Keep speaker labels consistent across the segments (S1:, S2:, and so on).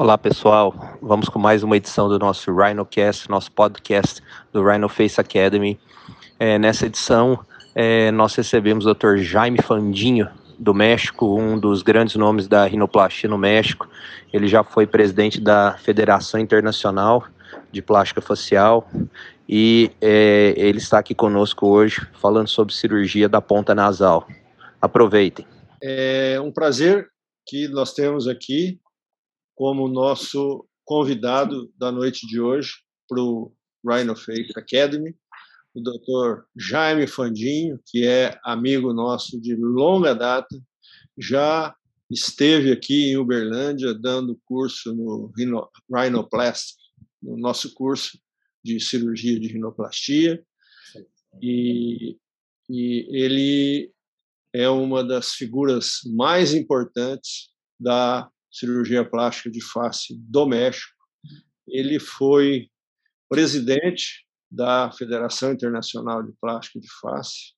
S1: Olá pessoal, vamos com mais uma edição do nosso RhinoCast, nosso podcast do Rhino Face Academy. É, nessa edição, é, nós recebemos o Dr. Jaime Fandinho, do México, um dos grandes nomes da rinoplastia no México. Ele já foi presidente da Federação Internacional de Plástica Facial e é, ele está aqui conosco hoje falando sobre cirurgia da ponta nasal. Aproveitem.
S2: É um prazer que nós temos aqui como nosso convidado da noite de hoje para o Rhino Face Academy, o Dr. Jaime Fandinho, que é amigo nosso de longa data, já esteve aqui em Uberlândia dando curso no Rhinoplasty, no nosso curso de cirurgia de rinoplastia, e, e ele é uma das figuras mais importantes da cirurgia plástica de face do México. Ele foi presidente da Federação Internacional de Plástica de Face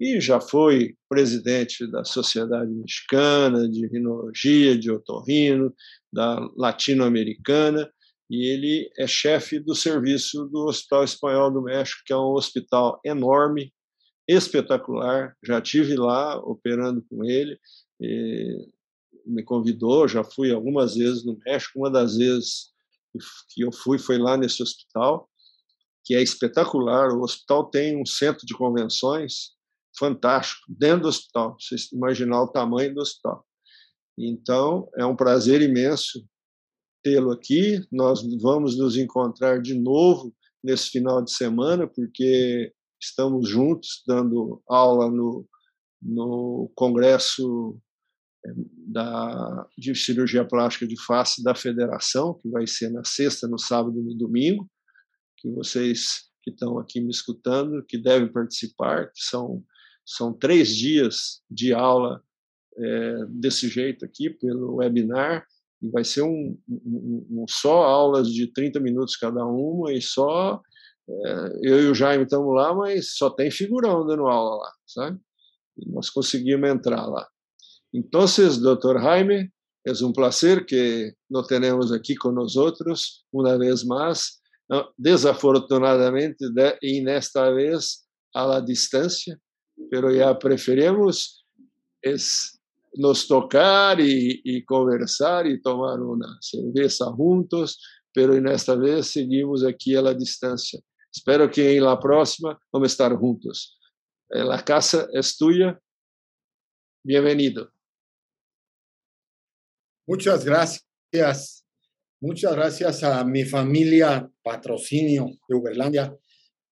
S2: e já foi presidente da Sociedade Mexicana de Rinologia, de Otorrino, da Latino-Americana, e ele é chefe do serviço do Hospital Espanhol do México, que é um hospital enorme, espetacular. Já tive lá operando com ele, me convidou, já fui algumas vezes no México. Uma das vezes que eu fui foi lá nesse hospital que é espetacular. O hospital tem um centro de convenções fantástico dentro do hospital. Vocês imaginar o tamanho do hospital. Então, é um prazer imenso tê-lo aqui. Nós vamos nos encontrar de novo nesse final de semana, porque estamos juntos dando aula no, no Congresso da, de Cirurgia Plástica de Face da Federação, que vai ser na sexta, no sábado e no domingo que vocês que estão aqui me escutando, que devem participar, que são, são três dias de aula é, desse jeito aqui, pelo webinar, e vai ser um, um, um, só aulas de 30 minutos cada uma, e só é, eu e o Jaime estamos lá, mas só tem figurão dando aula lá, sabe? E nós conseguimos entrar lá. Então, doutor Jaime, é um prazer que nos tenemos aqui nós outros, uma vez mais, desafortunadamente, e nesta vez la distância, pero já preferimos nos tocar e, e, conversar e tomar uma cerveja juntos, pero nesta vez seguimos aqui la distância. Espero que em la próxima vamos estar juntos. La casa é tuya. Bienvenido.
S3: Muchas gracias. Muchas gracias a mi familia patrocinio de Uberlandia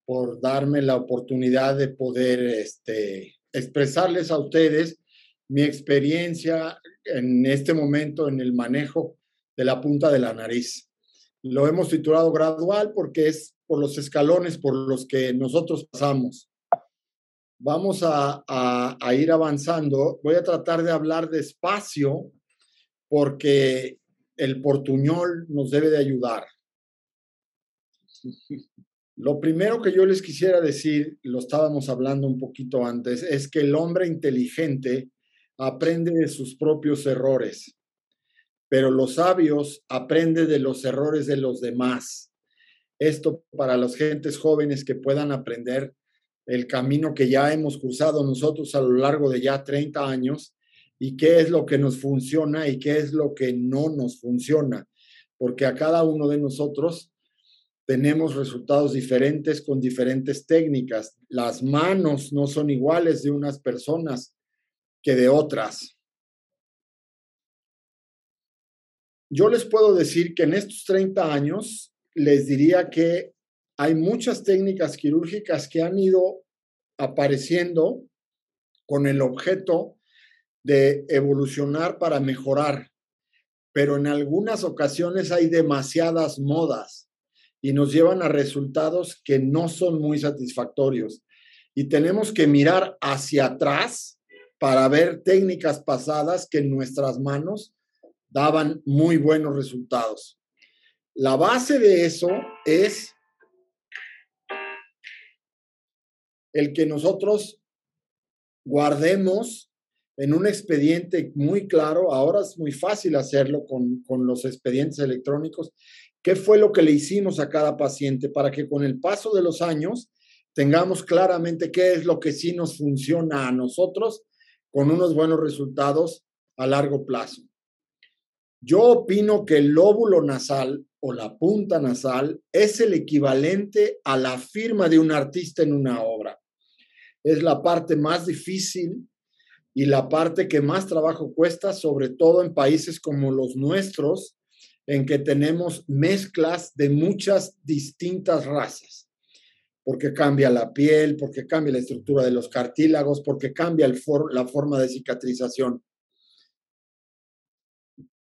S3: por darme la oportunidad de poder este, expresarles a ustedes mi experiencia en este momento en el manejo de la punta de la nariz. Lo hemos titulado gradual porque es por los escalones por los que nosotros pasamos. Vamos a, a ir avanzando. Voy a tratar de hablar despacio porque el portuñol nos debe de ayudar. Lo primero que yo les quisiera decir, lo estábamos hablando un poquito antes, es que el hombre inteligente aprende de sus propios errores, pero los sabios aprenden de los errores de los demás. Esto para las gentes jóvenes que puedan aprender el camino que ya hemos cruzado nosotros a lo largo de ya 30 años y qué es lo que nos funciona y qué es lo que no nos funciona, porque a cada uno de nosotros tenemos resultados diferentes con diferentes técnicas. Las manos no son iguales de unas personas que de otras. Yo les puedo decir que en estos 30 años les diría que hay muchas técnicas quirúrgicas que han ido apareciendo con el objeto de evolucionar para mejorar, pero en algunas ocasiones hay demasiadas modas y nos llevan a resultados que no son muy satisfactorios. Y tenemos que mirar hacia atrás para ver técnicas pasadas que en nuestras manos daban muy buenos resultados. La base de eso es el que nosotros guardemos en un expediente muy claro, ahora es muy fácil hacerlo con, con los expedientes electrónicos, qué fue lo que le hicimos a cada paciente para que con el paso de los años tengamos claramente qué es lo que sí nos funciona a nosotros con unos buenos resultados a largo plazo. Yo opino que el lóbulo nasal o la punta nasal es el equivalente a la firma de un artista en una obra. Es la parte más difícil y la parte que más trabajo cuesta, sobre todo en países como los nuestros, en que tenemos mezclas de muchas distintas razas porque cambia la piel, porque cambia la estructura de los cartílagos, porque cambia la forma de cicatrización.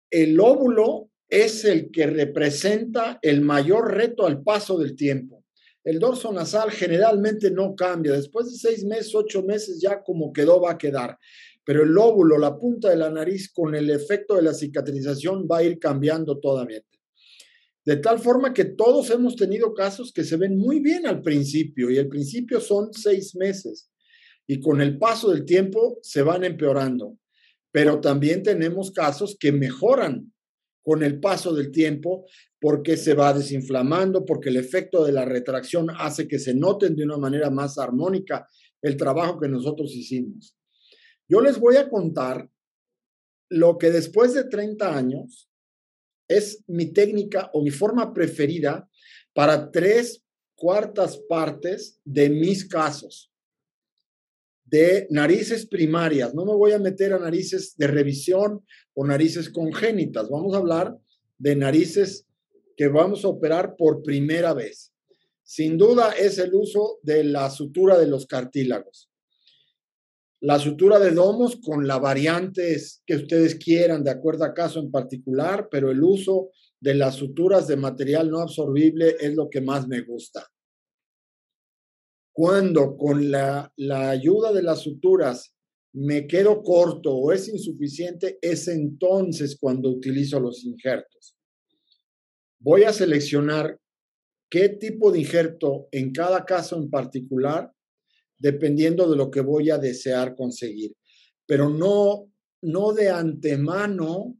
S3: El óvulo es el que representa el mayor reto al paso del tiempo. El dorso nasal generalmente no cambia. Después de seis meses, ocho meses, ya como quedó, va a quedar. Pero el óvulo, la punta de la nariz, con el efecto de la cicatrización, va a ir cambiando todavía. De tal forma que todos hemos tenido casos que se ven muy bien al principio y el principio son seis meses y con el paso del tiempo se van empeorando. Pero también tenemos casos que mejoran con el paso del tiempo porque se va desinflamando, porque el efecto de la retracción hace que se noten de una manera más armónica el trabajo que nosotros hicimos. Yo les voy a contar lo que después de 30 años es mi técnica o mi forma preferida para tres cuartas partes de mis casos de narices primarias. No me voy a meter a narices de revisión o narices congénitas. Vamos a hablar de narices que vamos a operar por primera vez. Sin duda es el uso de la sutura de los cartílagos la sutura de domos con la variantes que ustedes quieran, de acuerdo a caso en particular, pero el uso de las suturas de material no absorbible es lo que más me gusta. Cuando con la, la ayuda de las suturas me quedo corto o es insuficiente, es entonces cuando utilizo los injertos. Voy a seleccionar qué tipo de injerto en cada caso en particular dependiendo de lo que voy a desear conseguir. Pero no, no de antemano,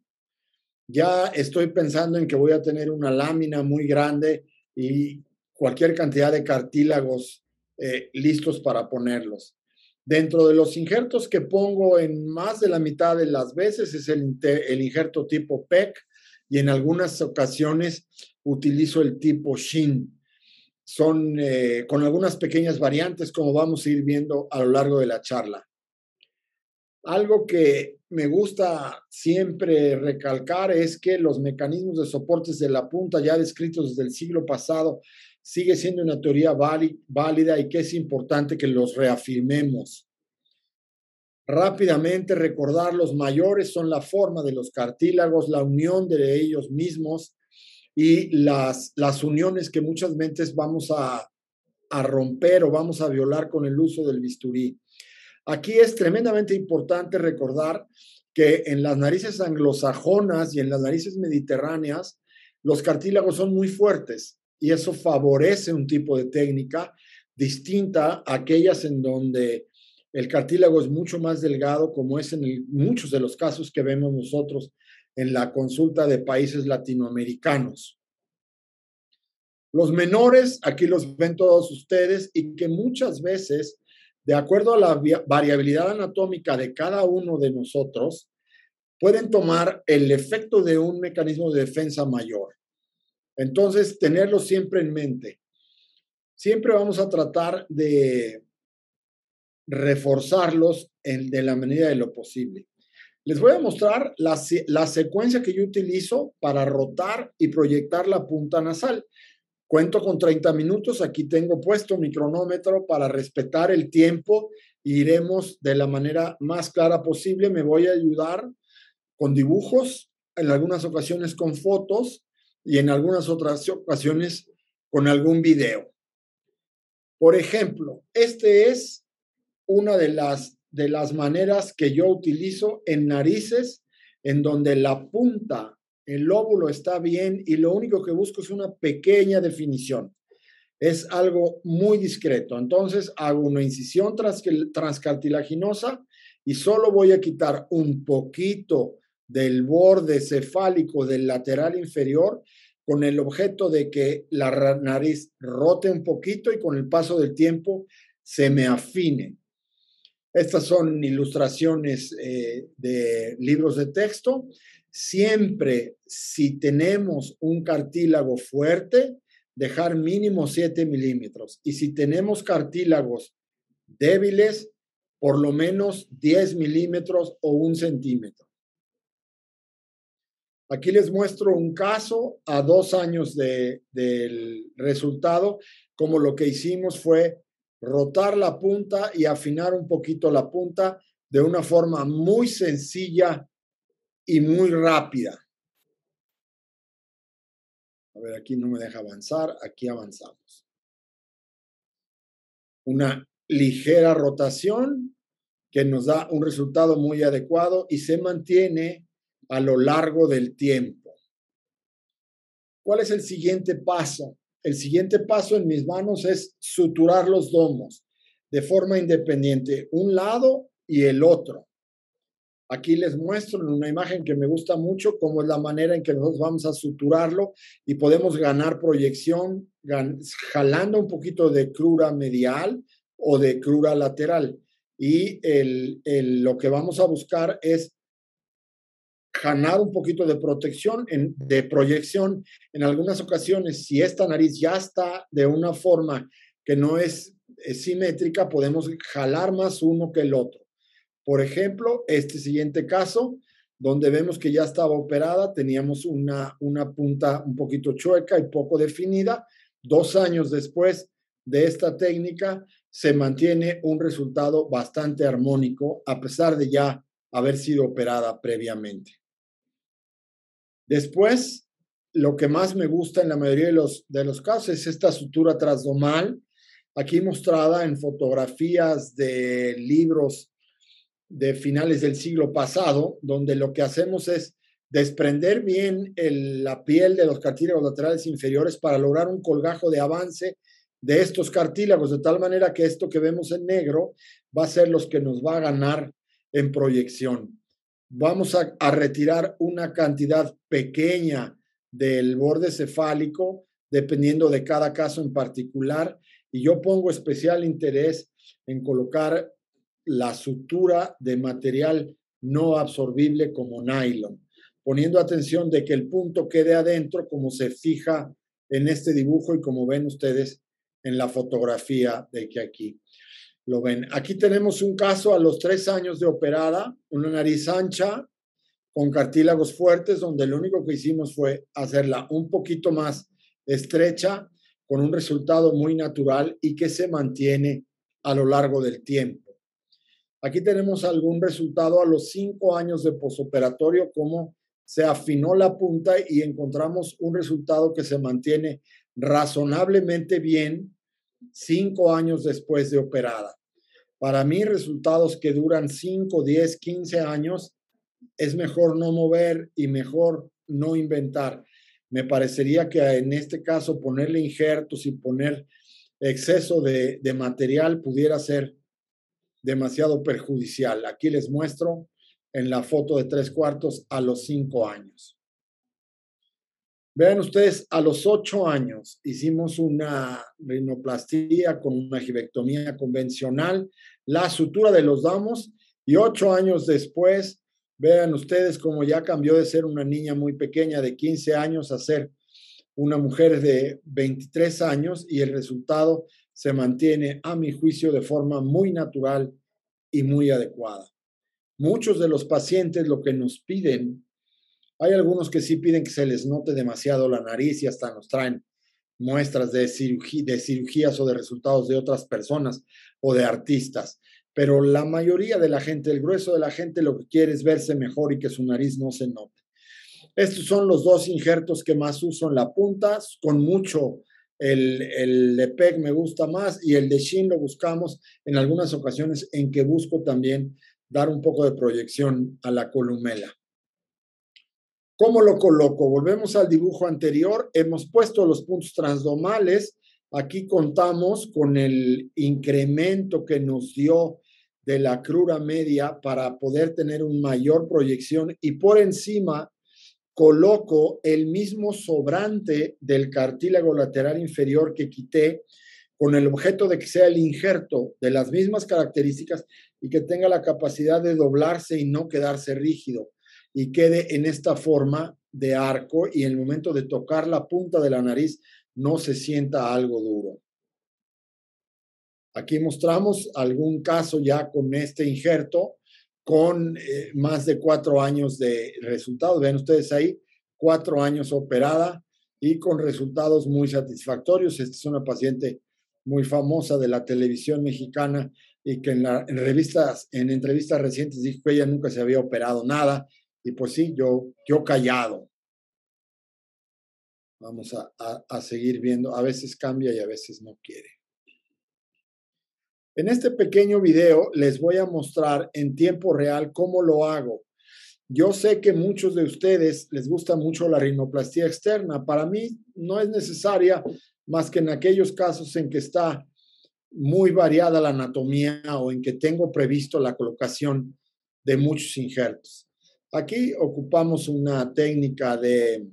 S3: ya estoy pensando en que voy a tener una lámina muy grande y cualquier cantidad de cartílagos eh, listos para ponerlos. Dentro de los injertos que pongo en más de la mitad de las veces es el, injerto tipo PEC y en algunas ocasiones utilizo el tipo SHIN son eh, con algunas pequeñas variantes, como vamos a ir viendo a lo largo de la charla. Algo que me gusta siempre recalcar es que los mecanismos de soportes de la punta ya descritos desde el siglo pasado sigue siendo una teoría válida y que es importante que los reafirmemos. Rápidamente recordar los mayores son la forma de los cartílagos, la unión de ellos mismos, y las, las uniones que muchas veces vamos a, a romper o vamos a violar con el uso del bisturí. Aquí es tremendamente importante recordar que en las narices anglosajonas y en las narices mediterráneas, los cartílagos son muy fuertes y eso favorece un tipo de técnica distinta a aquellas en donde el cartílago es mucho más delgado, como es en muchos de los casos que vemos nosotros en la consulta de países latinoamericanos. Los menores, aquí los ven todos ustedes, y que muchas veces, de acuerdo a la variabilidad anatómica de cada uno de nosotros, pueden tomar el efecto de un mecanismo de defensa mayor. Entonces, tenerlo siempre en mente. Siempre vamos a tratar de reforzarlos en, de la medida de lo posible. Les voy a mostrar la, la, secuencia que yo utilizo para rotar y proyectar la punta nasal. Cuento con 30 minutos, aquí tengo puesto mi cronómetro para respetar el tiempo iremos de la manera más clara posible. Me voy a ayudar con dibujos, en algunas ocasiones con fotos y en algunas otras ocasiones con algún video. Por ejemplo, este es una de las de las maneras que yo utilizo en narices, en donde la punta, el lóbulo está bien y lo único que busco es una pequeña definición. Es algo muy discreto. Entonces hago una incisión transcartilaginosa y solo voy a quitar un poquito del borde cefálico del lateral inferior con el objeto de que la nariz rote un poquito y con el paso del tiempo se me afine. Estas son ilustraciones eh, de libros de texto. Siempre, si tenemos un cartílago fuerte, dejar mínimo 7 milímetros. Y si tenemos cartílagos débiles, por lo menos 10 milímetros o un centímetro. Aquí les muestro un caso a dos años de, del resultado, como lo que hicimos fue rotar la punta y afinar un poquito la punta de una forma muy sencilla y muy rápida. A ver, aquí no me deja avanzar, aquí avanzamos. Una ligera rotación que nos da un resultado muy adecuado y se mantiene a lo largo del tiempo. ¿Cuál es el siguiente paso? El siguiente paso en mis manos es suturar los domos de forma independiente, un lado y el otro. Aquí les muestro en una imagen que me gusta mucho cómo es la manera en que nosotros vamos a suturarlo y podemos ganar proyección jalando un poquito de crura medial o de crura lateral. Y el, lo que vamos a buscar es ganar un poquito de protección, de proyección. En algunas ocasiones, si esta nariz ya está de una forma que no es, simétrica, podemos jalar más uno que el otro. Por ejemplo, este siguiente caso, donde vemos que ya estaba operada, teníamos una, una punta un poquito chueca y poco definida. Dos años después de esta técnica, se mantiene un resultado bastante armónico, a pesar de ya haber sido operada previamente. Después, lo que más me gusta en la mayoría de los, de los casos es esta sutura trasdomal, aquí mostrada en fotografías de libros de finales del siglo pasado, donde lo que hacemos es desprender bien la piel de los cartílagos laterales inferiores para lograr un colgajo de avance de estos cartílagos, de tal manera que esto que vemos en negro va a ser los que nos va a ganar en proyección vamos a, retirar una cantidad pequeña del borde cefálico, dependiendo de cada caso en particular, y yo pongo especial interés en colocar la sutura de material no absorbible como nylon, poniendo atención de que el punto quede adentro como se fija en este dibujo y como ven ustedes en la fotografía de que aquí lo ven. Aquí tenemos un caso a los tres años de operada, una nariz ancha con cartílagos fuertes, donde lo único que hicimos fue hacerla un poquito más estrecha, con un resultado muy natural y que se mantiene a lo largo del tiempo. Aquí tenemos algún resultado a los cinco años de posoperatorio, como se afinó la punta y encontramos un resultado que se mantiene razonablemente bien cinco años después de operada. Para mí, resultados que duran 5, 10, 15 años, es mejor no mover y mejor no inventar. Me parecería que en este caso ponerle injertos y poner exceso de, material pudiera ser demasiado perjudicial. Aquí les muestro en la foto de tres cuartos a los cinco años. Vean ustedes, a los ocho años hicimos una rinoplastía con una gibectomía convencional, la sutura de los damos y ocho años después, vean ustedes cómo ya cambió de ser una niña muy pequeña de 15 años a ser una mujer de 23 años y el resultado se mantiene, a mi juicio, de forma muy natural y muy adecuada. Muchos de los pacientes lo que nos piden hay algunos que sí piden que se les note demasiado la nariz y hasta nos traen muestras de, de cirugías o de resultados de otras personas o de artistas. Pero la mayoría de la gente, el grueso de la gente, lo que quiere es verse mejor y que su nariz no se note. Estos son los dos injertos que más uso en la punta, con mucho el, el de PEG me gusta más y el de Shin lo buscamos en algunas ocasiones en que busco también dar un poco de proyección a la columela. ¿Cómo lo coloco? Volvemos al dibujo anterior. Hemos puesto los puntos transdomales. Aquí contamos con el incremento que nos dio de la crura media para poder tener una mayor proyección y por encima coloco el mismo sobrante del cartílago lateral inferior que quité con el objeto de que sea el injerto de las mismas características y que tenga la capacidad de doblarse y no quedarse rígido y quede en esta forma de arco y en el momento de tocar la punta de la nariz no se sienta algo duro. Aquí mostramos algún caso ya con este injerto con eh, más de cuatro años de resultados. Ven ustedes ahí, cuatro años operada y con resultados muy satisfactorios. Esta es una paciente muy famosa de la televisión mexicana y que en, en revistas, en entrevistas recientes dijo que ella nunca se había operado nada. Y pues sí, yo, yo callado. Vamos a, a seguir viendo. A veces cambia y a veces no quiere. En este pequeño video les voy a mostrar en tiempo real cómo lo hago. Yo sé que muchos de ustedes les gusta mucho la rinoplastia externa. Para mí no es necesaria más que en aquellos casos en que está muy variada la anatomía o en que tengo previsto la colocación de muchos injertos. Aquí ocupamos una técnica de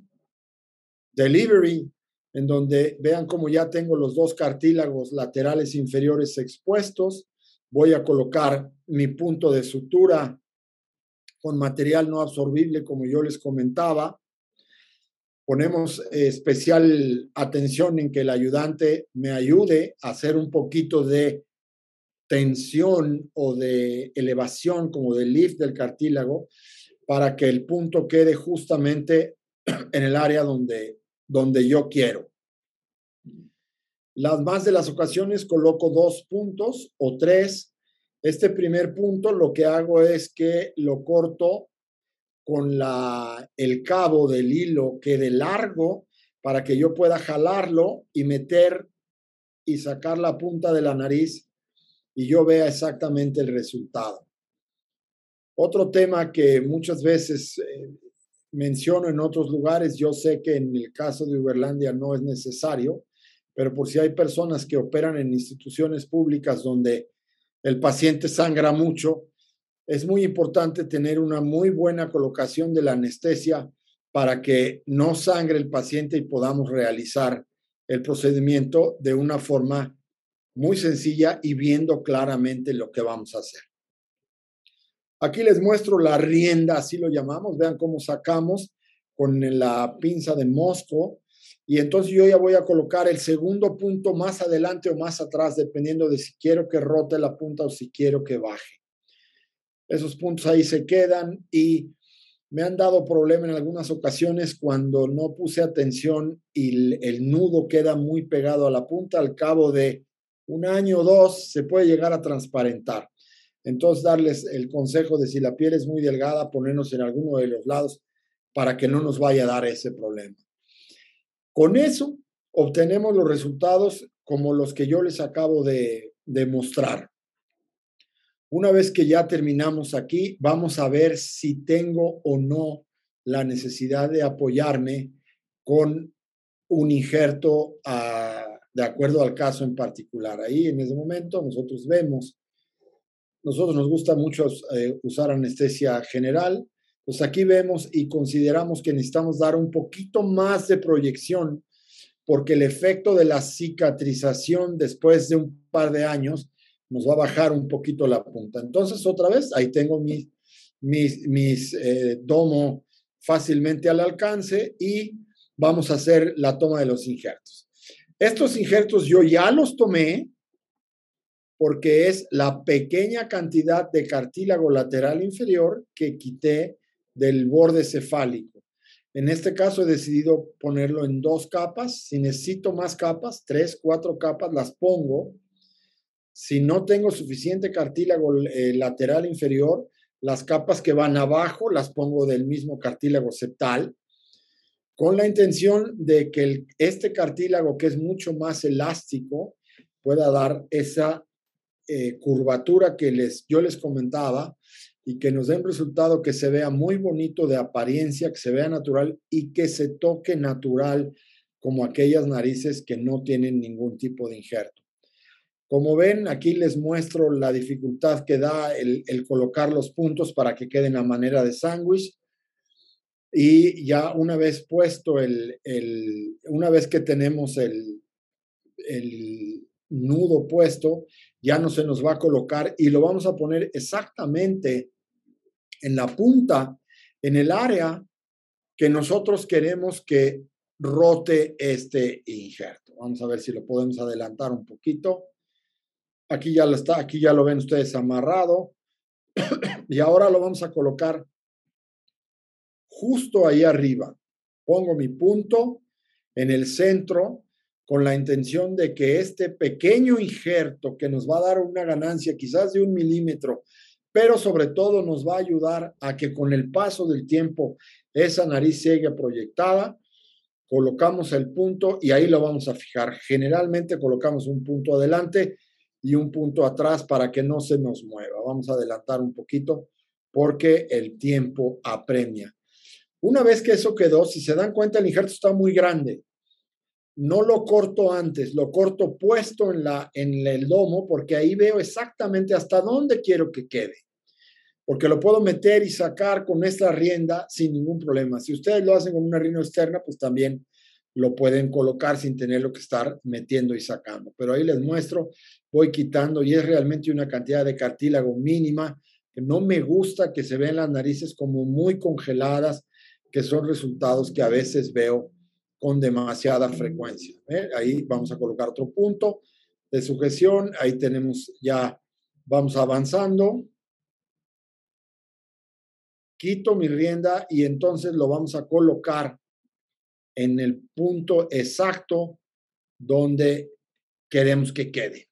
S3: delivery en donde vean como ya tengo los dos cartílagos laterales inferiores expuestos. Voy a colocar mi punto de sutura con material no absorbible, como yo les comentaba. Ponemos especial atención en que el ayudante me ayude a hacer un poquito de tensión o de elevación, como de lift del cartílago, para que el punto quede justamente en el área donde donde yo quiero. Las más de las ocasiones coloco dos puntos o tres. Este primer punto lo que hago es que lo corto con la, el cabo del hilo quede largo para que yo pueda jalarlo y meter y sacar la punta de la nariz y yo vea exactamente el resultado. Otro tema que muchas veces eh, menciono en otros lugares, yo sé que en el caso de Uberlandia no es necesario, pero por si hay personas que operan en instituciones públicas donde el paciente sangra mucho, es muy importante tener una muy buena colocación de la anestesia para que no sangre el paciente y podamos realizar el procedimiento de una forma muy sencilla y viendo claramente lo que vamos a hacer. Aquí les muestro la rienda, así lo llamamos. Vean cómo sacamos con la pinza de mosco. Y entonces yo ya voy a colocar el segundo punto más adelante o más atrás, dependiendo de si quiero que rote la punta o si quiero que baje. Esos puntos ahí se quedan y me han dado problema en algunas ocasiones cuando no puse atención y el nudo queda muy pegado a la punta. Al cabo de un año o dos se puede llegar a transparentar. Entonces, darles el consejo de si la piel es muy delgada, ponernos en alguno de los lados para que no nos vaya a dar ese problema. Con eso, obtenemos los resultados como los que yo les acabo de, de mostrar. Una vez que ya terminamos aquí, vamos a ver si tengo o no la necesidad de apoyarme con un injerto de acuerdo al caso en particular. Ahí en ese momento nosotros vemos nosotros nos gusta mucho eh, usar anestesia general. Pues aquí vemos y consideramos que necesitamos dar un poquito más de proyección porque el efecto de la cicatrización después de un par de años nos va a bajar un poquito la punta. Entonces, otra vez, ahí tengo mis, mis, eh, domo fácilmente al alcance y vamos a hacer la toma de los injertos. Estos injertos yo ya los tomé, porque es la pequeña cantidad de cartílago lateral inferior que quité del borde cefálico. En este caso he decidido ponerlo en dos capas. Si necesito más capas, tres, cuatro capas, las pongo. Si no tengo suficiente cartílago eh, lateral inferior, las capas que van abajo las pongo del mismo cartílago septal, con la intención de que este cartílago, que es mucho más elástico, pueda dar esa eh, curvatura que les, yo les comentaba y que nos den resultado que se vea muy bonito de apariencia, que se vea natural y que se toque natural como aquellas narices que no tienen ningún tipo de injerto. Como ven, aquí les muestro la dificultad que da el, colocar los puntos para que queden a manera de sándwich. Y ya una vez puesto el, una vez que tenemos el, el nudo puesto, ya no se nos va a colocar y lo vamos a poner exactamente en la punta, en el área que nosotros queremos que rote este injerto. Vamos a ver si lo podemos adelantar un poquito. Aquí ya lo está, aquí ya lo ven ustedes amarrado. y ahora lo vamos a colocar justo ahí arriba. Pongo mi punto en el centro con la intención de que este pequeño injerto que nos va a dar una ganancia quizás de un milímetro, pero sobre todo nos va a ayudar a que con el paso del tiempo esa nariz siga proyectada, colocamos el punto y ahí lo vamos a fijar. Generalmente colocamos un punto adelante y un punto atrás para que no se nos mueva. Vamos a adelantar un poquito porque el tiempo apremia. Una vez que eso quedó, si se dan cuenta, el injerto está muy grande. No lo corto antes, lo corto puesto en, la, en el domo porque ahí veo exactamente hasta dónde quiero que quede. Porque lo puedo meter y sacar con esta rienda sin ningún problema. Si ustedes lo hacen con una rienda externa, pues también lo pueden colocar sin tenerlo que estar metiendo y sacando. Pero ahí les muestro, voy quitando y es realmente una cantidad de cartílago mínima, que no me gusta que se vean las narices como muy congeladas, que son resultados que a veces veo con demasiada frecuencia. ¿eh? Ahí vamos a colocar otro punto de sujeción, ahí tenemos ya, vamos avanzando. Quito mi rienda y entonces lo vamos a colocar en el punto exacto donde queremos que quede.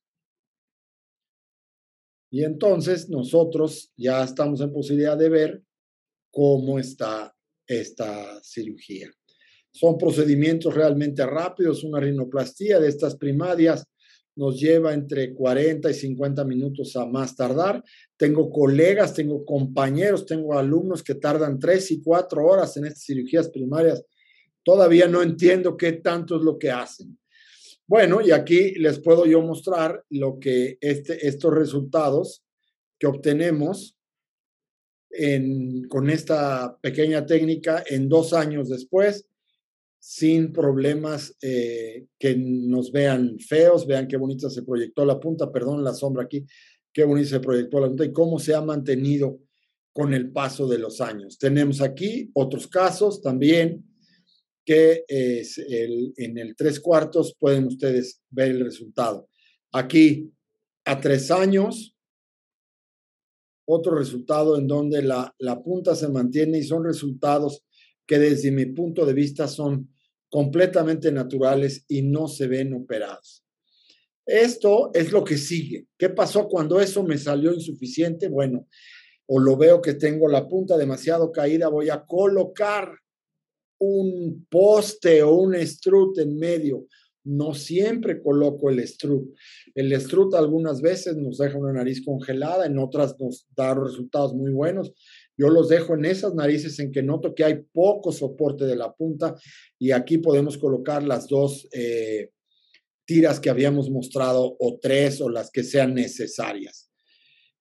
S3: Y entonces nosotros ya estamos en posibilidad de ver cómo está esta cirugía. Son procedimientos realmente rápidos. Una rinoplastía de estas primarias nos lleva entre 40 y 50 minutos a más tardar. Tengo colegas, tengo compañeros, tengo alumnos que tardan 3 y 4 horas en estas cirugías primarias Todavía no entiendo qué tanto es lo que hacen. Bueno, y aquí les puedo yo mostrar lo que este, estos resultados que obtenemos con esta pequeña técnica en dos años después, sin problemas eh, que nos vean feos, vean qué bonita se proyectó la punta, perdón, la sombra aquí, qué bonita se proyectó la punta y cómo se ha mantenido con el paso de los años. Tenemos aquí otros casos también que es el, en el tres cuartos pueden ustedes ver el resultado. Aquí, a tres años, otro resultado en donde la, la punta se mantiene y son resultados que desde mi punto de vista son completamente naturales y no se ven operados. Esto es lo que sigue. ¿Qué pasó cuando eso me salió insuficiente? Bueno, o lo veo que tengo la punta demasiado caída, voy a colocar un poste o un strut en medio. No siempre coloco el strut. El strut algunas veces nos deja una nariz congelada, en otras nos da resultados muy buenos. Yo los dejo en esas narices en que noto que hay poco soporte de la punta y aquí podemos colocar las dos eh, tiras que habíamos mostrado o tres o las que sean necesarias.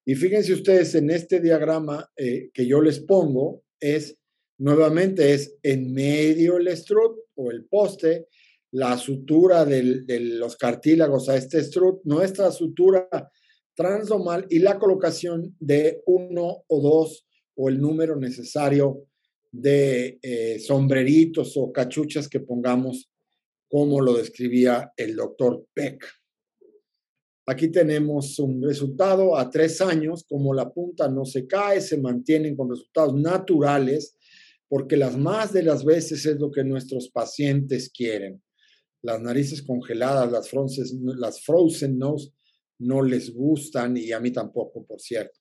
S3: Y fíjense ustedes en este diagrama eh, que yo les pongo, es Nuevamente es en medio el strut o el poste, la sutura de los cartílagos a este strut, nuestra sutura transdomal y la colocación de uno o dos o el número necesario de eh, sombreritos o cachuchas que pongamos como lo describía el doctor Peck. Aquí tenemos un resultado a tres años, como la punta no se cae, se mantienen con resultados naturales porque las más de las veces es lo que nuestros pacientes quieren. Las narices congeladas, las, las frozen nose, no les gustan y a mí tampoco, por cierto.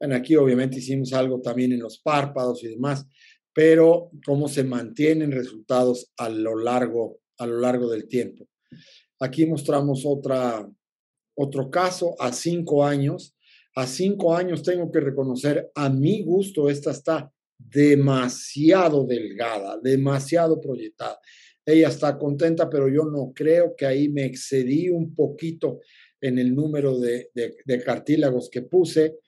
S3: Bueno, aquí obviamente hicimos algo también en los párpados y demás, pero cómo se mantienen resultados a lo largo, a lo largo del tiempo. Aquí mostramos otra, otro caso a cinco años. A cinco años tengo que reconocer, a mi gusto, esta está demasiado delgada, demasiado proyectada. Ella está contenta, pero yo no creo que ahí me excedí un poquito en el número de, de, cartílagos que puse.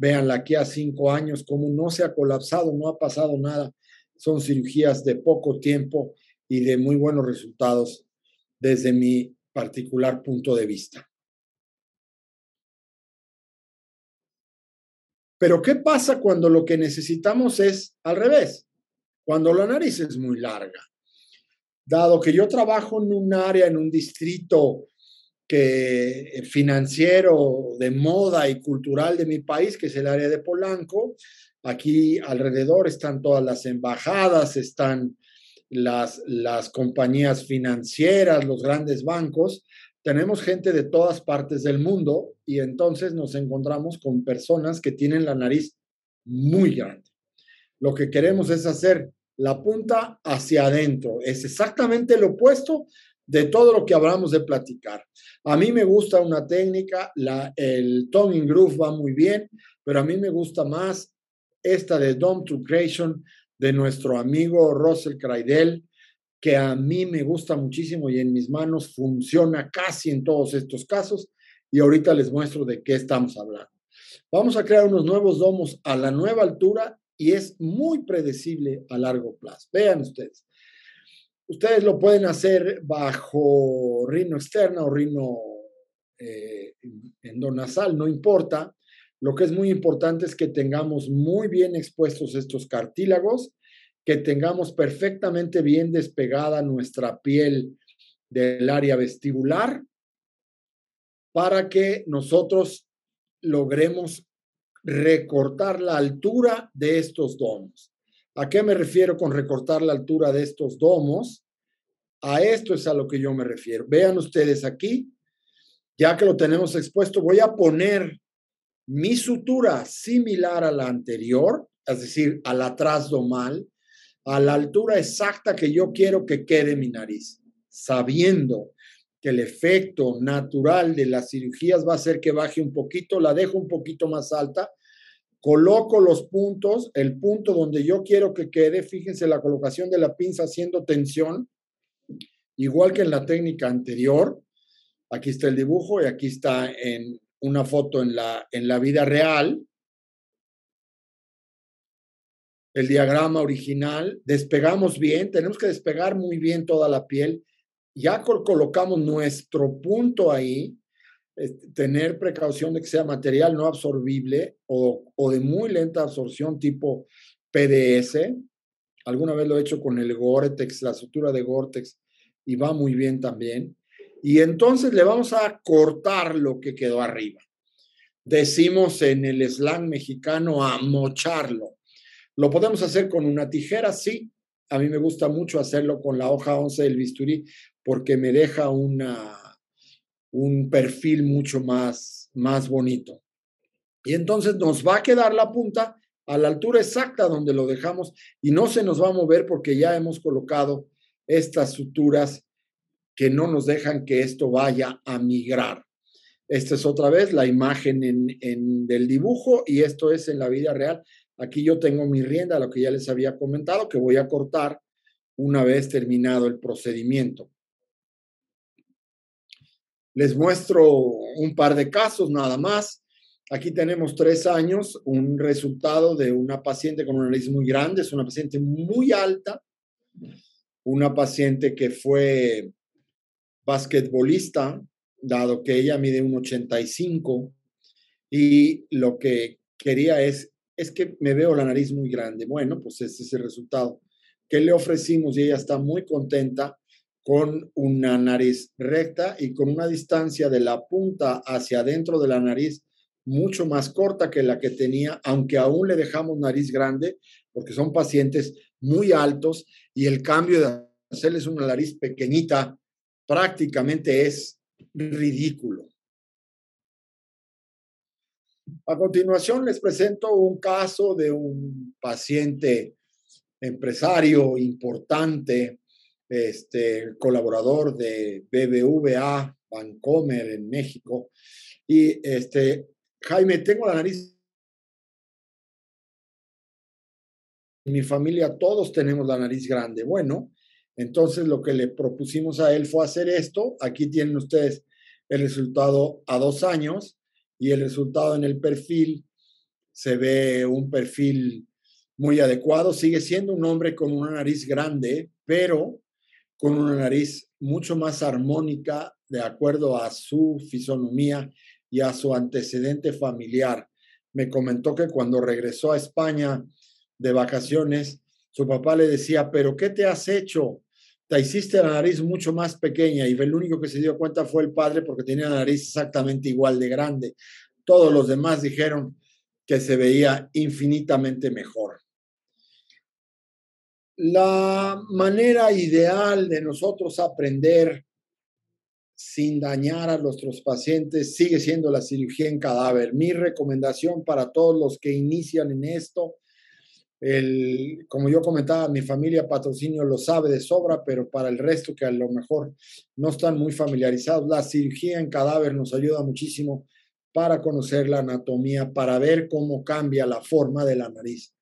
S3: Vean aquí a cinco años, como no se ha colapsado, no ha pasado nada. Son cirugías de poco tiempo y de muy buenos resultados desde mi particular punto de vista. Pero ¿qué pasa cuando lo que necesitamos es al revés? Cuando la nariz es muy larga. Dado que yo trabajo en un área, en un distrito que, eh, financiero de moda y cultural de mi país, que es el área de Polanco, aquí alrededor están todas las embajadas, están las, las compañías financieras, los grandes bancos, tenemos gente de todas partes del mundo y entonces nos encontramos con personas que tienen la nariz muy grande. Lo que queremos es hacer la punta hacia adentro. Es exactamente lo opuesto de todo lo que hablamos de platicar. A mí me gusta una técnica, la, el tongue groove va muy bien, pero a mí me gusta más esta de Dome to Creation de nuestro amigo Russell Kreidel, que a mí me gusta muchísimo y en mis manos funciona casi en todos estos casos. Y ahorita les muestro de qué estamos hablando. Vamos a crear unos nuevos domos a la nueva altura y es muy predecible a largo plazo. Vean ustedes. Ustedes lo pueden hacer bajo rino externa o rino eh, endonasal, no importa. Lo que es muy importante es que tengamos muy bien expuestos estos cartílagos que tengamos perfectamente bien despegada nuestra piel del área vestibular para que nosotros logremos recortar la altura de estos domos. ¿A qué me refiero con recortar la altura de estos domos? A esto es a lo que yo me refiero. Vean ustedes aquí, ya que lo tenemos expuesto, voy a poner mi sutura similar a la anterior, es decir, a la trasdomal, a la altura exacta que yo quiero que quede mi nariz, sabiendo que el efecto natural de las cirugías va a ser que baje un poquito, la dejo un poquito más alta, coloco los puntos, el punto donde yo quiero que quede, fíjense la colocación de la pinza haciendo tensión, igual que en la técnica anterior. Aquí está el dibujo y aquí está en una foto en la, en la vida real. El diagrama original, despegamos bien, tenemos que despegar muy bien toda la piel, ya colocamos nuestro punto ahí, tener precaución de que sea material no absorbible o, o, de muy lenta absorción tipo PDS. Alguna vez lo he hecho con el Gore-Tex, la sutura de Gore-Tex, y va muy bien también. Y entonces le vamos a cortar lo que quedó arriba. Decimos en el slang mexicano a mocharlo. ¿Lo podemos hacer con una tijera? Sí. A mí me gusta mucho hacerlo con la hoja 11 del bisturí porque me deja una, un perfil mucho más, más bonito. Y entonces nos va a quedar la punta a la altura exacta donde lo dejamos y no se nos va a mover porque ya hemos colocado estas suturas que no nos dejan que esto vaya a migrar. Esta es otra vez la imagen en, en, del dibujo y esto es en la vida real. Aquí yo tengo mi rienda, lo que ya les había comentado, que voy a cortar una vez terminado el procedimiento. Les muestro un par de casos nada más. Aquí tenemos tres años, un resultado de una paciente con una nariz muy grande, es una paciente muy alta, una paciente que fue basquetbolista, dado que ella mide un 85 y lo que quería es es que me veo la nariz muy grande. Bueno, pues ese es el resultado que le ofrecimos y ella está muy contenta con una nariz recta y con una distancia de la punta hacia adentro de la nariz mucho más corta que la que tenía, aunque aún le dejamos nariz grande, porque son pacientes muy altos y el cambio de hacerles una nariz pequeñita prácticamente es ridículo. A continuación les presento un caso de un paciente empresario importante, este, colaborador de BBVA, Bancomer en México. Y este, Jaime, tengo la nariz. Mi familia todos tenemos la nariz grande. Bueno, entonces lo que le propusimos a él fue hacer esto. Aquí tienen ustedes el resultado a dos años y el resultado en el perfil se ve un perfil muy adecuado. Sigue siendo un hombre con una nariz grande, pero con una nariz mucho más armónica de acuerdo a su fisonomía y a su antecedente familiar. Me comentó que cuando regresó a España de vacaciones, su papá le decía, pero ¿qué te has hecho? Te hiciste la nariz mucho más pequeña y el único que se dio cuenta fue el padre porque tenía la nariz exactamente igual de grande. Todos los demás dijeron que se veía infinitamente mejor. La manera ideal de nosotros aprender sin dañar a nuestros pacientes sigue siendo la cirugía en cadáver. Mi recomendación para todos los que inician en esto, como yo comentaba, mi familia patrocinio lo sabe de sobra, pero para el resto que a lo mejor no están muy familiarizados, la cirugía en cadáver nos ayuda muchísimo para conocer la anatomía, para ver cómo cambia la forma de la nariz.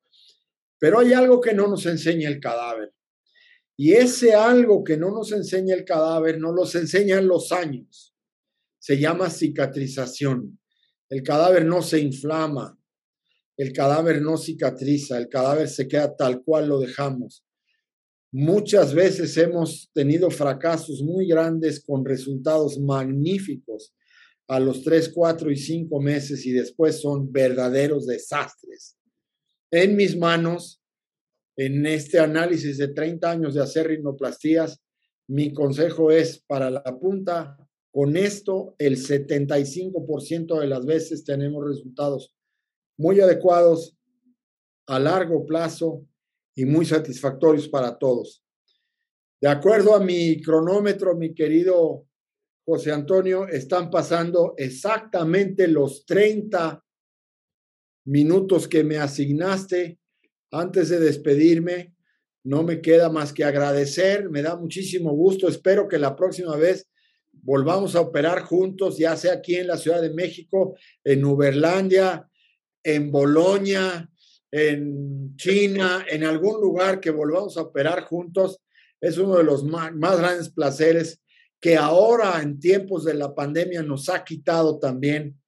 S3: Pero hay algo que no nos enseña el cadáver. Y ese algo que no nos enseña el cadáver, no nos enseñan los años. Se llama cicatrización. El cadáver no se inflama, el cadáver no cicatriza, el cadáver se queda tal cual lo dejamos. Muchas veces hemos tenido fracasos muy grandes con resultados magníficos a los 3, 4 y 5 meses y después son verdaderos desastres. En mis manos en este análisis de 30 años de hacer rinoplastías, mi consejo es para la punta, con esto el 75% de las veces tenemos resultados muy adecuados a largo plazo y muy satisfactorios para todos. De acuerdo a mi cronómetro, mi querido José Antonio, están pasando exactamente los 30 minutos que me asignaste. Antes de despedirme, no me queda más que agradecer, me da muchísimo gusto, espero que la próxima vez volvamos a operar juntos, ya sea aquí en la Ciudad de México, en Uberlandia, en Bolonia, en China, en algún lugar que volvamos a operar juntos. Es uno de los más, más grandes placeres que ahora en tiempos de la pandemia nos ha quitado también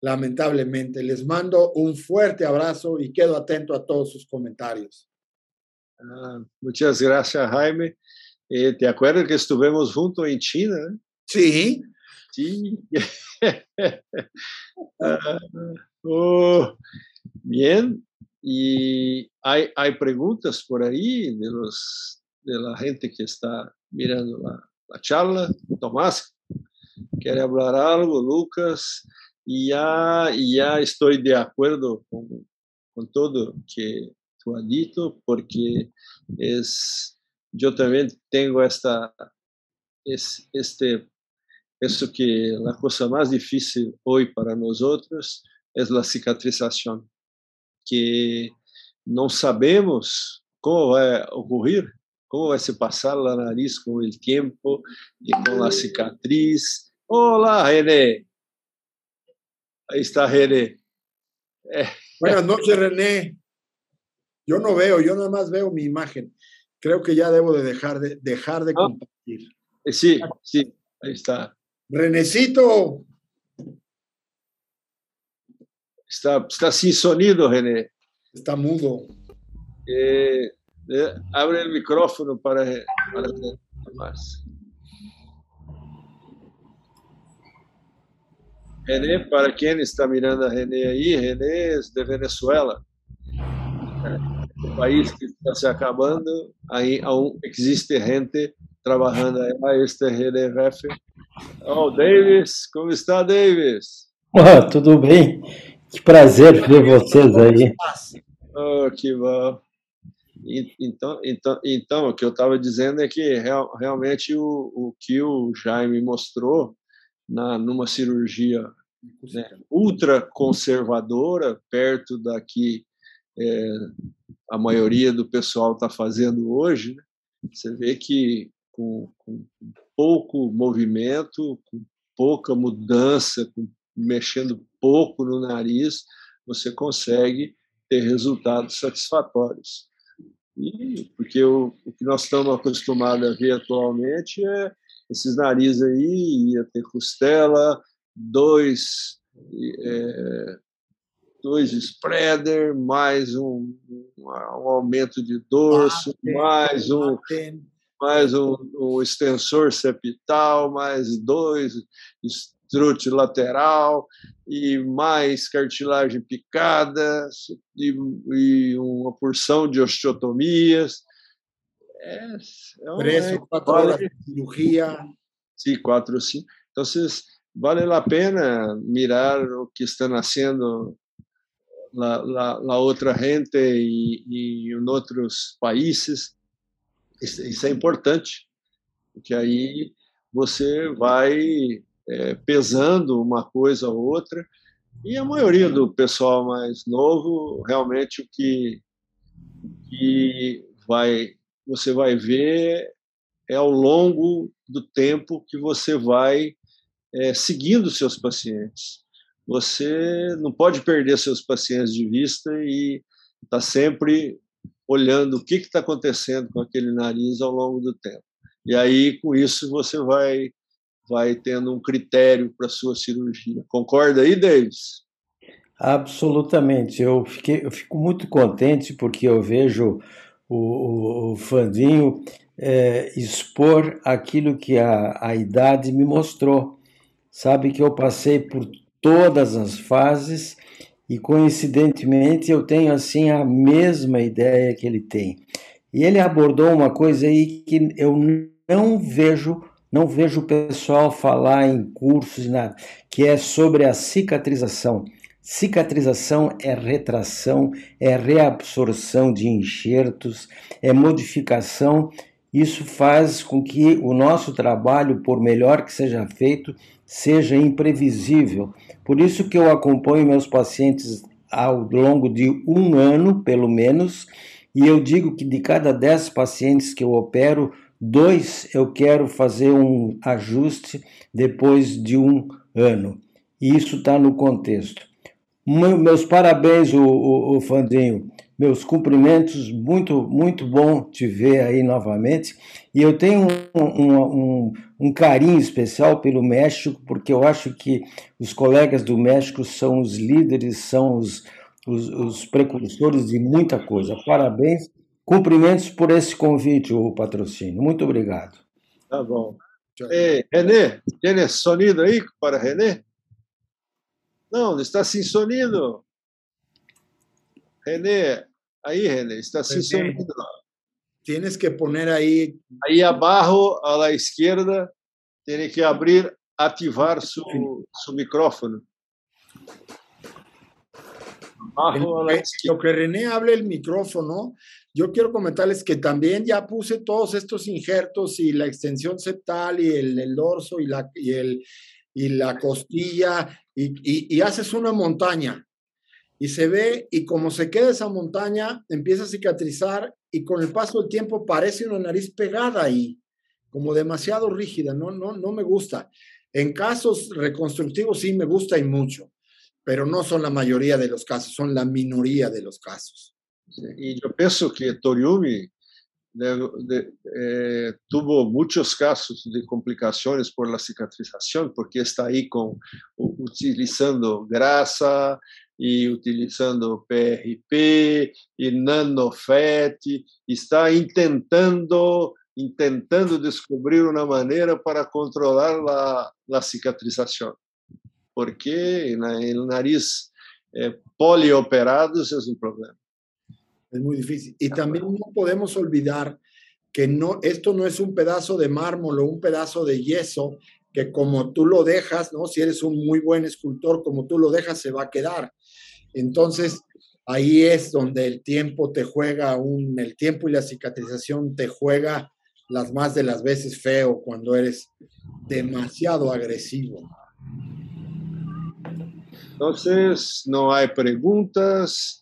S3: lamentablemente. Les mando un fuerte abrazo y quedo atento a todos sus comentarios.
S2: Ah, muchas gracias, Jaime. Eh, ¿Te acuerdas que estuvimos juntos en China?
S3: Sí.
S2: Sí. ah, oh, bien. Y hay, hay preguntas por ahí de, los, de la gente que está mirando la, la charla. Tomás, ¿quiere hablar algo? Lucas, ya, ya estoy de acuerdo con, con todo que tú has dicho, porque es, yo también tengo esta, es, este, eso que la cosa más difícil hoy para nosotros es la cicatrización, que no sabemos cómo va a ocurrir, cómo va a se pasar la nariz con el tiempo y con la cicatriz. Hola, René. Ahí está René.
S3: Eh. Buenas noches, René. Yo no veo, yo nada más veo mi imagen. Creo que ya debo de dejar de, dejar de ah. compartir.
S2: Eh, sí, sí, ahí está.
S3: Renecito.
S2: Está, está sin sonido, René.
S3: Está mudo.
S2: Eh, abre el micrófono para, para más. René, para quem está mirando a René aí, René é de Venezuela. É um país que está se acabando, aí existe gente trabalhando aí. Este é René Reffer. Oh, Davis, como está, Davis?
S4: Oh, tudo bem? Que prazer ver vocês aí.
S2: Oh, que bom. Então, então, então, o que eu estava dizendo é que real, realmente o, o que o Jaime mostrou na, numa cirurgia né, ultra conservadora, perto da que é, a maioria do pessoal está fazendo hoje, né? você vê que com, com, pouco movimento, com pouca mudança, com, mexendo pouco no nariz, você consegue ter resultados satisfatórios. E, porque o, o que nós estamos acostumados a ver atualmente é esses narizes aí, ia ter costela, dois, é, dois spreader, mais um, um, aumento de dorso, mais um, mais um, um extensor septal, mais dois estrute lateral e mais cartilagem picada e, e uma porção de osteotomias.
S3: É, é um, Preço, quatro horas de cirurgia.
S2: Sim, quatro cinco. Então, vale a pena mirar o que está nascendo la outra gente e, e em outros países. Isso, isso, é importante, porque aí você vai é, pesando uma coisa ou outra, e a maioria do pessoal mais novo, realmente o que, que vai, você vai ver é ao longo do tempo que você vai é, seguindo seus pacientes. Você não pode perder seus pacientes de vista e está sempre olhando o que está acontecendo com aquele nariz ao longo do tempo. E aí, com isso, você vai vai tendo um critério para a sua cirurgia. Concorda aí, Davis?
S4: Absolutamente. Eu, fiquei, eu fico muito contente porque eu vejo o, o Fandinho é, expor aquilo que a, a idade me mostrou. Sabe que eu passei por todas as fases e coincidentemente eu tenho assim a mesma ideia que ele tem. E ele abordou uma coisa aí que eu não vejo não vejo o pessoal falar em cursos, nada, que é sobre a cicatrização. Cicatrização é retração, é reabsorção de enxertos, é modificação. Isso faz com que o nosso trabalho, por melhor que seja feito, seja imprevisível. Por isso que eu acompanho meus pacientes ao longo de um ano, pelo menos, e eu digo que de cada dez pacientes que eu opero, Dois, eu quero fazer um ajuste depois de um ano. E isso está no contexto. Meus parabéns, o, o, o, Fandinho. Meus cumprimentos, muito, muito bom te ver aí novamente. E eu tenho um, um, um, um carinho especial pelo México, porque eu acho que os colegas do México são os líderes, são os, os, os precursores de muita coisa. Parabéns Cumprimentos por esse convite, o patrocínio. Muito obrigado.
S2: Tá bom. Eh, René, tem sonido aí para René? Não, está sem sonido. René, aí, René, está sem sonido.
S3: Tienes que poner aí.
S2: Aí abaixo, à la esquerda, tem que abrir, ativar seu, seu microfone.
S3: Abajo, Lo que René hable el micrófono Yo quiero comentarles que también ya puse todos estos injertos y la extensión septal y el, dorso y la, y, el, y la costilla y, y, haces una montaña y se ve y como se queda esa montaña empieza a cicatrizar y con el paso del tiempo parece una nariz pegada ahí, como demasiado rígida, no, no, no me gusta. En casos reconstructivos sí me gusta y mucho, pero no son la mayoría de los casos, son la minoría de los casos.
S2: Y yo pienso que Toriumi eh, tuvo muchos casos de complicaciones por la cicatrización, porque está ahí con, utilizando grasa y utilizando PRP y nanofet, está intentando intentando descubrir una manera para controlar la, la cicatrización, porque el nariz eh, polioperados es un problema.
S3: Es muy difícil. Y también no podemos olvidar que no, esto no es un pedazo de mármol o un pedazo de yeso que como tú lo dejas, ¿no? Si eres un muy buen escultor, como tú lo dejas, se va a quedar. Entonces, ahí es donde el tiempo te juega un, el tiempo y la cicatrización te juega las más de las veces feo cuando eres demasiado agresivo.
S2: Entonces, no hay preguntas.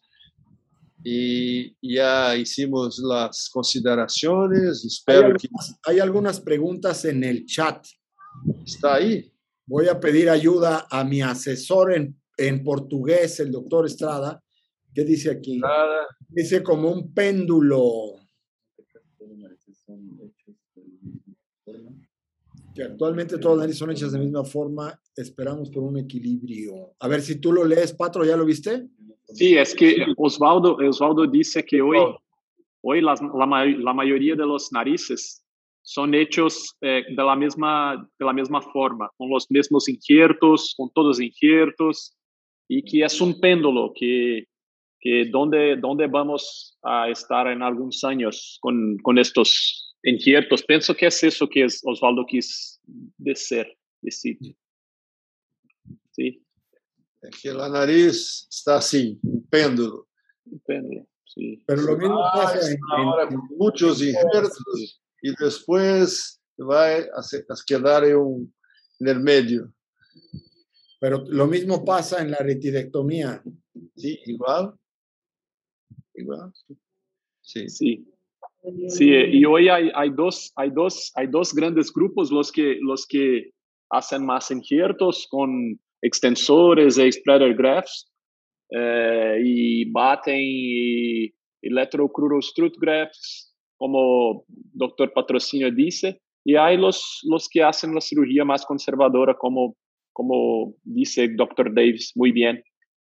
S2: y ya hicimos las consideraciones. Espero
S3: hay algunas, que... Hay algunas preguntas en el chat.
S2: Está ahí.
S3: Voy a pedir ayuda a mi asesor en, en portugués, el doctor Estrada. ¿Qué dice aquí?
S2: Estrada.
S3: Dice como un péndulo. que actualmente todas las narices son hechas de la misma forma, esperamos por un equilibrio. A ver si tú lo lees, Patro, ¿ya lo viste?
S5: Sí, es que Osvaldo, Osvaldo dice que hoy, hoy la, la, mayoría de los narices son hechos eh, de, la misma, de la misma forma, con los mismos injertos, con todos los injertos, y que es un péndulo que, que donde, donde vamos a estar en algunos años con, con estos inquietos. Penso que é isso que Oswaldo quis dizer. decir.
S2: Sí. É que a nariz está assim, um pêndulo.
S5: Um pêndulo, sim.
S3: Pero lo mismo pasa en,
S2: hora com muitos injertos e depois vai a, quedar em um no meio.
S3: Pero lo mismo pasa en la retidectomía.
S2: Sí, igual. Igual.
S5: Sí. sí. Sí, y hoy hay, hay, dos, hay, dos, hay dos grandes grupos, los que, los que hacen más injertos con extensores e spreader grafts eh, y baten y electrocrurostrut grafts, como doctor Patrocinio dice, y hay los, los que hacen la cirugía más conservadora, como, como dice doctor Davis muy bien.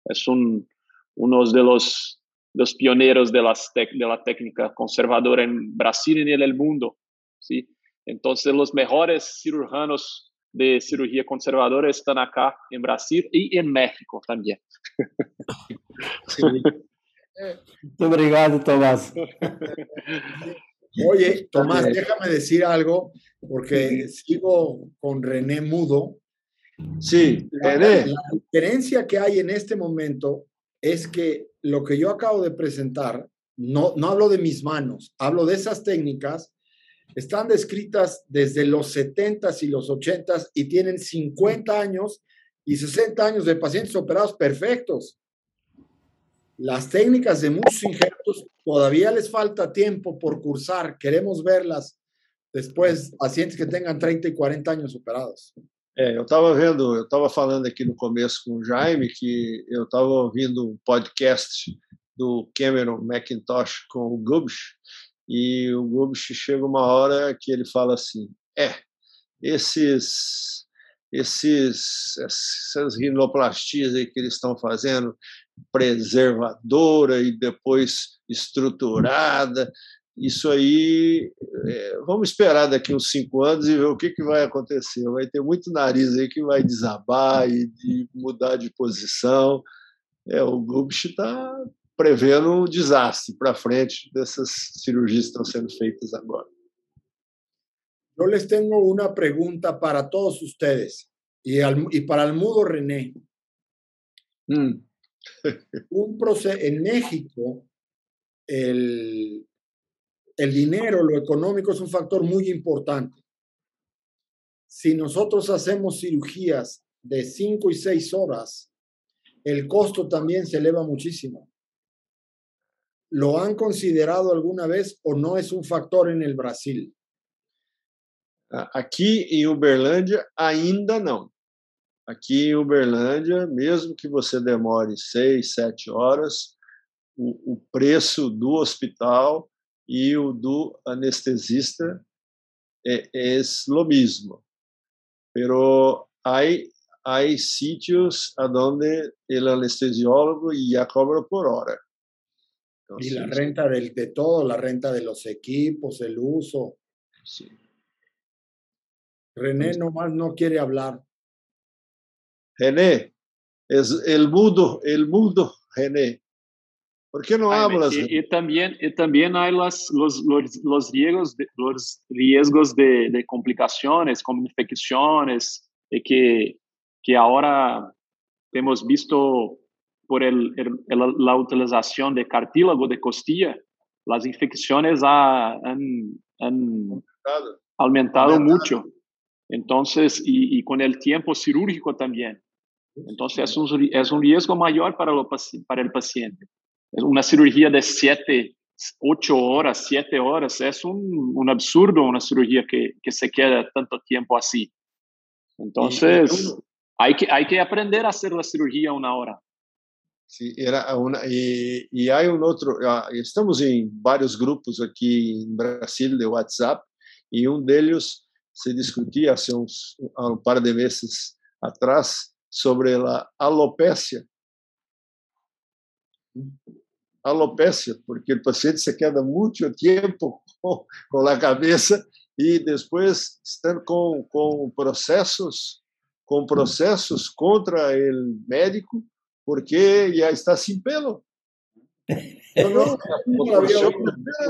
S5: Es un, uno de los los pioneros de, las de la técnica conservadora en Brasil y en el mundo. ¿sí? Entonces, los mejores cirujanos de cirugía conservadora están acá en Brasil y en México también.
S4: Sí. Obrigado, Tomás.
S3: Oye, Tomás, déjame decir algo, porque sigo con René Mudo.
S2: Sí.
S3: La diferencia que hay en este momento es que lo que yo acabo de presentar, no, no hablo de mis manos, hablo de esas técnicas, están descritas desde los 70s y los 80s y tienen 50 años y 60 años de pacientes operados perfectos. Las técnicas de muchos injertos todavía les falta tiempo por cursar. Queremos verlas después, pacientes que tengan 30 y 40 años operados.
S2: É, eu estava vendo, eu estava falando aqui no começo com o Jaime que eu estava ouvindo um podcast do Cameron McIntosh com o Gubish e o Gubish chega uma hora que ele fala assim, é, esses esses essas rinoplastias aí que eles estão fazendo preservadora e depois estruturada isso aí, é, vamos esperar daqui uns cinco anos e ver o que, que vai acontecer. Vai ter muito nariz aí que vai desabar e mudar de posição. É, o Gubsch está prevendo um desastre para frente dessas cirurgias que estão sendo feitas agora.
S3: Eu les tenho uma pergunta para todos ustedes e, y para el mudo René. Mm. un en México, el, el dinero, lo económico es un factor muy importante. Si nosotros hacemos cirugías de cinco y seis horas, el costo también se eleva muchísimo. ¿Lo han considerado alguna vez o no es un factor en el Brasil?
S2: Aqui em Uberlândia, ainda não. Aqui em Uberlândia, mesmo que você demore seis, sete horas, o, o preço do hospital e o do anestesista é, é lo mismo. Pero hay, hay sitios donde el anestesiólogo ya cobra por hora.
S3: Entonces, y la renta del, de todo, la renta de los equipos, el uso.
S2: Sí.
S3: René nomás no quiere hablar.
S2: René, es el mudo, el mudo, René. ¿Por qué no hablas?
S5: Y, y, también, y también hay las, los, los, los riesgos, de, los riesgos de, de complicaciones, como infecciones, que, que ahora hemos visto por el, el, la utilización de cartílago de costilla, las infecciones ha, han, han aumentado, aumentado mucho. Entonces, y, y, con el tiempo cirúrgico también. Entonces, es un, es un riesgo mayor para, lo, para el paciente. Una cirugía de siete, ocho horas, siete horas, es un, un absurdo una cirugía que, que, se queda tanto tiempo así. Entonces, hay que, hay que aprender a hacer la cirugía una hora.
S2: Sí, era una, y, y hay un otro, ah, estamos en varios grupos aquí en Brasil de WhatsApp y un de ellos se discutía hace uns, um par de meses atrás sobre a alopecia. Alopecia, porque o paciente se queda muito tempo com, com a cabeça e depois estão com, com processos com processos contra o médico porque já está sem pelo. Não, não pelo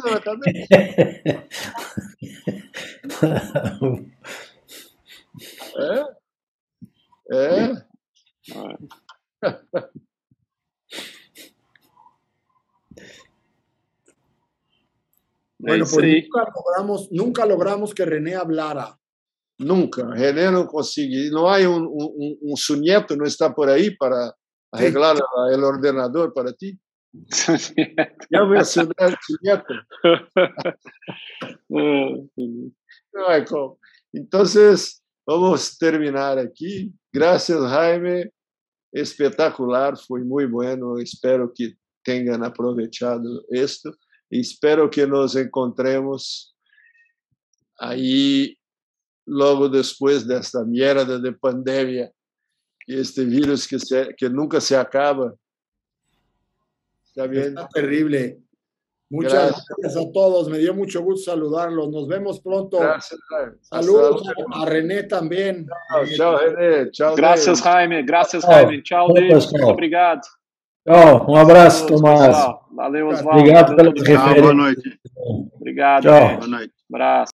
S2: na cabeça. É. É.
S3: Bueno, pues nunca logramos, nunca logramos que René hablara.
S2: Nunca. René não consegue. Não há um, um, um su nieto, não está por aí para arreglar o ordenador para ti. Ya voy a ser su nieto. Não é como. Entonces, vamos terminar aqui. Graças, Jaime. Espetacular, foi muito bueno. Espero que tenham aproveitado isto. Espero que nos encontremos aí logo depois desta merda de pandemia, este vírus que, se, que nunca se acaba.
S3: Está bien. Está terrible. Muchas gracias. a todos. Me dio mucho gusto saludarlos. Nos vemos pronto.
S2: Gracias.
S3: Saludos a, René también.
S2: Chao, René. Chao,
S5: gracias, Jaime. Gracias, Jaime. Tchau, Deus. Muito obrigado.
S4: Tchau. Um abraço, Tomás.
S5: Valeu, Oswaldo.
S4: Obrigado pela referência.
S5: Boa noite. Obrigado.
S4: Tchau.
S5: Boa noite. Abraço.